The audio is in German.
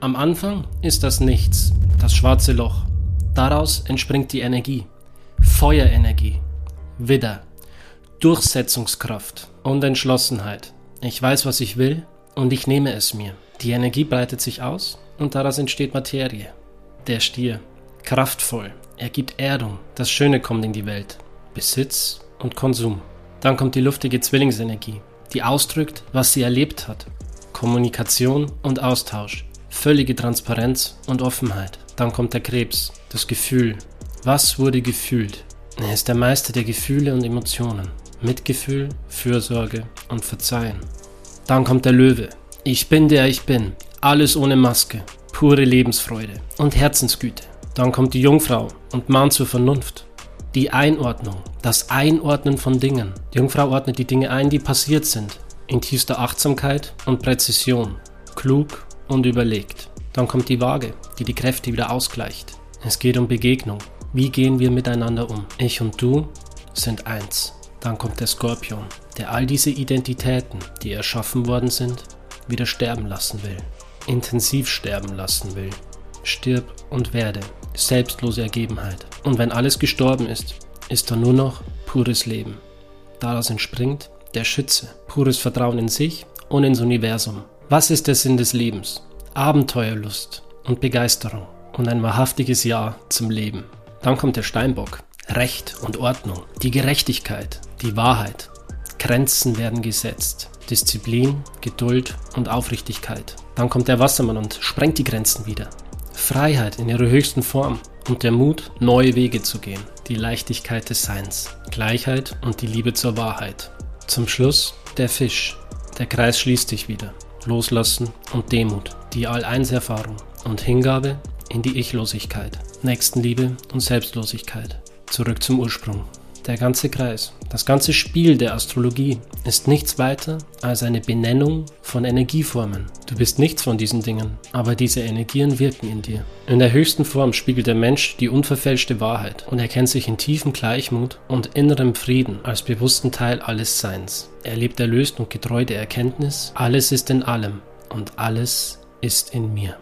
Am Anfang ist das Nichts, das schwarze Loch. Daraus entspringt die Energie. Feuerenergie, Widder, Durchsetzungskraft und Entschlossenheit. Ich weiß, was ich will und ich nehme es mir. Die Energie breitet sich aus und daraus entsteht Materie. Der Stier, kraftvoll, er gibt Erdung, das Schöne kommt in die Welt. Besitz und Konsum. Dann kommt die luftige Zwillingsenergie, die ausdrückt, was sie erlebt hat. Kommunikation und Austausch völlige Transparenz und Offenheit. Dann kommt der Krebs, das Gefühl. Was wurde gefühlt? Er ist der Meister der Gefühle und Emotionen. Mitgefühl, Fürsorge und Verzeihen. Dann kommt der Löwe. Ich bin der ich bin. Alles ohne Maske. Pure Lebensfreude und Herzensgüte. Dann kommt die Jungfrau und mahnt zur Vernunft. Die Einordnung, das Einordnen von Dingen. Die Jungfrau ordnet die Dinge ein, die passiert sind. In tiefster Achtsamkeit und Präzision. Klug und überlegt. Dann kommt die Waage, die die Kräfte wieder ausgleicht. Es geht um Begegnung. Wie gehen wir miteinander um? Ich und du sind eins. Dann kommt der Skorpion, der all diese Identitäten, die erschaffen worden sind, wieder sterben lassen will. Intensiv sterben lassen will. Stirb und werde. Selbstlose Ergebenheit. Und wenn alles gestorben ist, ist da nur noch pures Leben. Daraus entspringt der Schütze, pures Vertrauen in sich und ins Universum. Was ist der Sinn des Lebens? Abenteuerlust und Begeisterung und ein wahrhaftiges Ja zum Leben. Dann kommt der Steinbock. Recht und Ordnung, die Gerechtigkeit, die Wahrheit. Grenzen werden gesetzt. Disziplin, Geduld und Aufrichtigkeit. Dann kommt der Wassermann und sprengt die Grenzen wieder. Freiheit in ihrer höchsten Form und der Mut, neue Wege zu gehen. Die Leichtigkeit des Seins, Gleichheit und die Liebe zur Wahrheit. Zum Schluss der Fisch. Der Kreis schließt sich wieder. Loslassen und Demut, die All-Eins-Erfahrung und Hingabe in die Ichlosigkeit, Nächstenliebe und Selbstlosigkeit. Zurück zum Ursprung. Der ganze Kreis, das ganze Spiel der Astrologie ist nichts weiter als eine Benennung von Energieformen. Du bist nichts von diesen Dingen, aber diese Energien wirken in dir. In der höchsten Form spiegelt der Mensch die unverfälschte Wahrheit und erkennt sich in tiefem Gleichmut und innerem Frieden als bewussten Teil alles Seins. Er lebt erlöst und getreu der Erkenntnis, alles ist in allem und alles ist in mir.